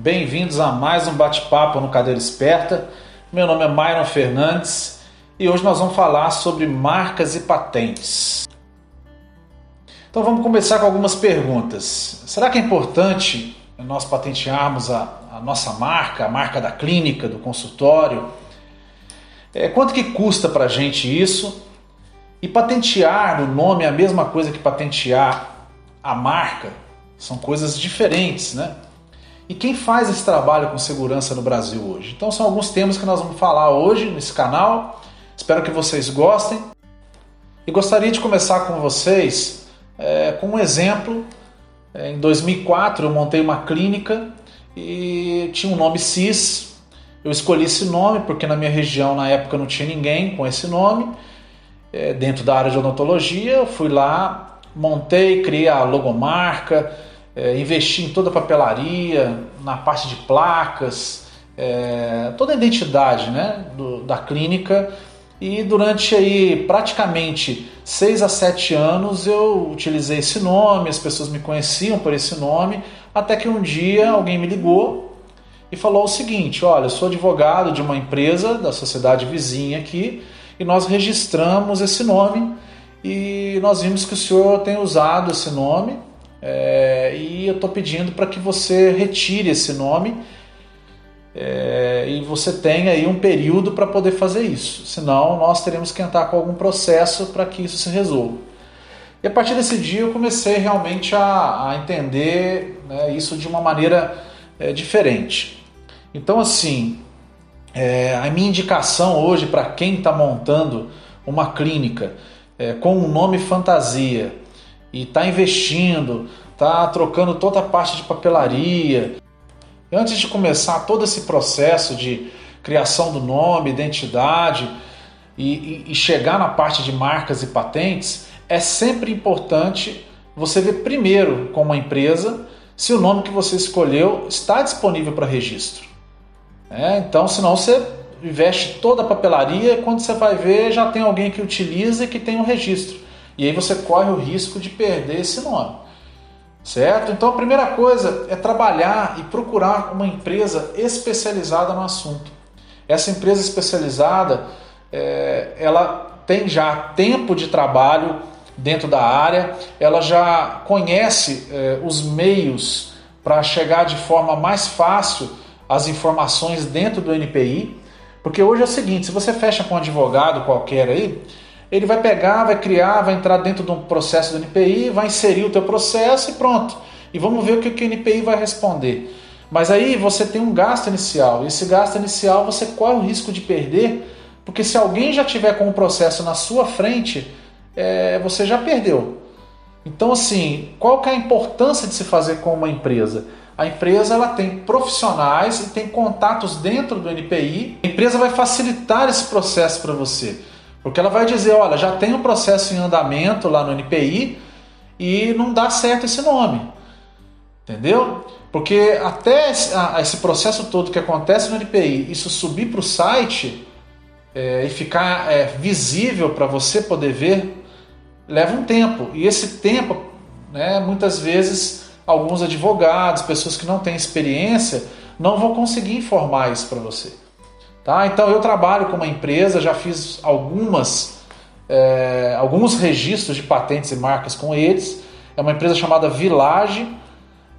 Bem-vindos a mais um bate-papo no Cadeira Esperta. Meu nome é Myron Fernandes e hoje nós vamos falar sobre marcas e patentes. Então vamos começar com algumas perguntas. Será que é importante nós patentearmos a, a nossa marca, a marca da clínica, do consultório? É, quanto que custa para a gente isso? E patentear o nome é a mesma coisa que patentear a marca? São coisas diferentes, né? E quem faz esse trabalho com segurança no Brasil hoje? Então são alguns temas que nós vamos falar hoje nesse canal. Espero que vocês gostem. E gostaria de começar com vocês é, com um exemplo. É, em 2004 eu montei uma clínica e tinha um nome CIS. Eu escolhi esse nome porque na minha região na época não tinha ninguém com esse nome. É, dentro da área de odontologia, eu fui lá, montei, criei a logomarca, é, investi em toda a papelaria, na parte de placas, é, toda a identidade né, do, da clínica. E durante aí praticamente seis a sete anos eu utilizei esse nome, as pessoas me conheciam por esse nome, até que um dia alguém me ligou e falou o seguinte: olha, eu sou advogado de uma empresa da sociedade vizinha aqui e nós registramos esse nome e nós vimos que o senhor tem usado esse nome é, e eu estou pedindo para que você retire esse nome é, e você tenha aí um período para poder fazer isso, senão nós teremos que entrar com algum processo para que isso se resolva. E a partir desse dia eu comecei realmente a, a entender né, isso de uma maneira é, diferente. Então, assim, é, a minha indicação hoje para quem está montando uma clínica é, com um nome fantasia e está investindo, está trocando toda a parte de papelaria. E antes de começar todo esse processo de criação do nome, identidade e, e, e chegar na parte de marcas e patentes, é sempre importante você ver primeiro com uma empresa se o nome que você escolheu está disponível para registro. É, então, senão você investe toda a papelaria e quando você vai ver já tem alguém que utiliza e que tem um registro. E aí você corre o risco de perder esse nome. Certo? Então a primeira coisa é trabalhar e procurar uma empresa especializada no assunto. Essa empresa especializada, é, ela tem já tempo de trabalho dentro da área, ela já conhece é, os meios para chegar de forma mais fácil as informações dentro do NPI, porque hoje é o seguinte, se você fecha com um advogado qualquer aí, ele vai pegar, vai criar, vai entrar dentro de um processo do NPI, vai inserir o teu processo e pronto. E vamos ver o que o NPI vai responder. Mas aí você tem um gasto inicial, e esse gasto inicial você corre o risco de perder, porque se alguém já tiver com o processo na sua frente, é, você já perdeu. Então, assim, qual que é a importância de se fazer com uma empresa? A empresa ela tem profissionais e tem contatos dentro do NPI. A empresa vai facilitar esse processo para você. Porque ela vai dizer, olha, já tem um processo em andamento lá no NPI e não dá certo esse nome. Entendeu? Porque até esse processo todo que acontece no NPI, isso subir para o site é, e ficar é, visível para você poder ver, leva um tempo. E esse tempo, né, muitas vezes, alguns advogados, pessoas que não têm experiência, não vão conseguir informar isso para você. Tá? Então eu trabalho com uma empresa, já fiz algumas, é, alguns registros de patentes e marcas com eles. É uma empresa chamada Village.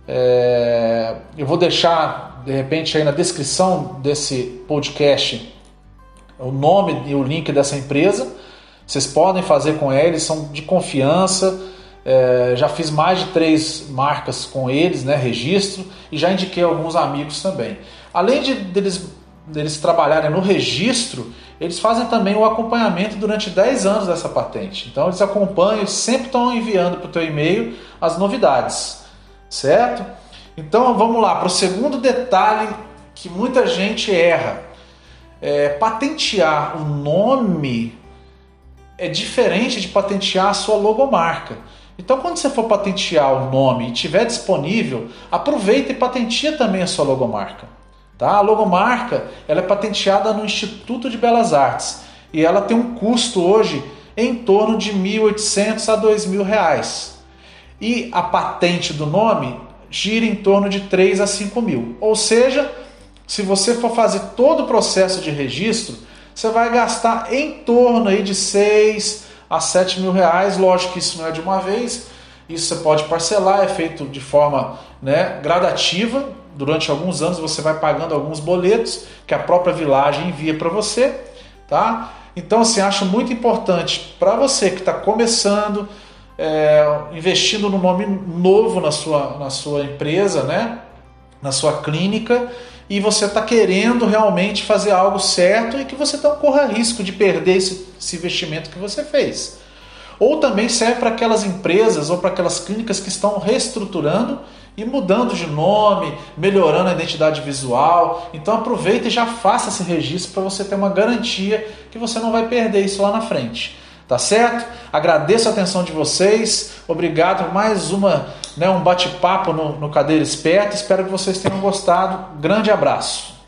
É, eu vou deixar de repente aí na descrição desse podcast o nome e o link dessa empresa. Vocês podem fazer com eles, são de confiança. É, já fiz mais de três marcas com eles, né, registro, e já indiquei alguns amigos também. Além de deles, deles trabalharem no registro, eles fazem também o acompanhamento durante 10 anos dessa patente. Então eles acompanham, eles sempre estão enviando para o teu e-mail as novidades, certo? Então vamos lá para o segundo detalhe que muita gente erra. É, patentear o nome é diferente de patentear a sua logomarca. Então, quando você for patentear o nome e tiver disponível, aproveita e patenteia também a sua logomarca. Tá? A logomarca ela é patenteada no Instituto de Belas Artes e ela tem um custo hoje em torno de R$ 1.800 a 2.000 reais. E a patente do nome gira em torno de 3 a 5 mil. Ou seja, se você for fazer todo o processo de registro, você vai gastar em torno aí de 6 a 7 mil reais. Lógico que isso não é de uma vez, isso você pode parcelar, é feito de forma né, gradativa. Durante alguns anos você vai pagando alguns boletos que a própria vilagem envia para você, tá? Então, assim, acho muito importante para você que está começando, é, investindo no nome novo na sua, na sua empresa, né? na sua clínica, e você está querendo realmente fazer algo certo e que você não corra risco de perder esse, esse investimento que você fez. Ou também serve para aquelas empresas ou para aquelas clínicas que estão reestruturando e mudando de nome, melhorando a identidade visual. Então aproveita e já faça esse registro para você ter uma garantia que você não vai perder isso lá na frente. Tá certo? Agradeço a atenção de vocês. Obrigado por mais uma, né, um bate-papo no, no Cadeira Esperta. Espero que vocês tenham gostado. Grande abraço.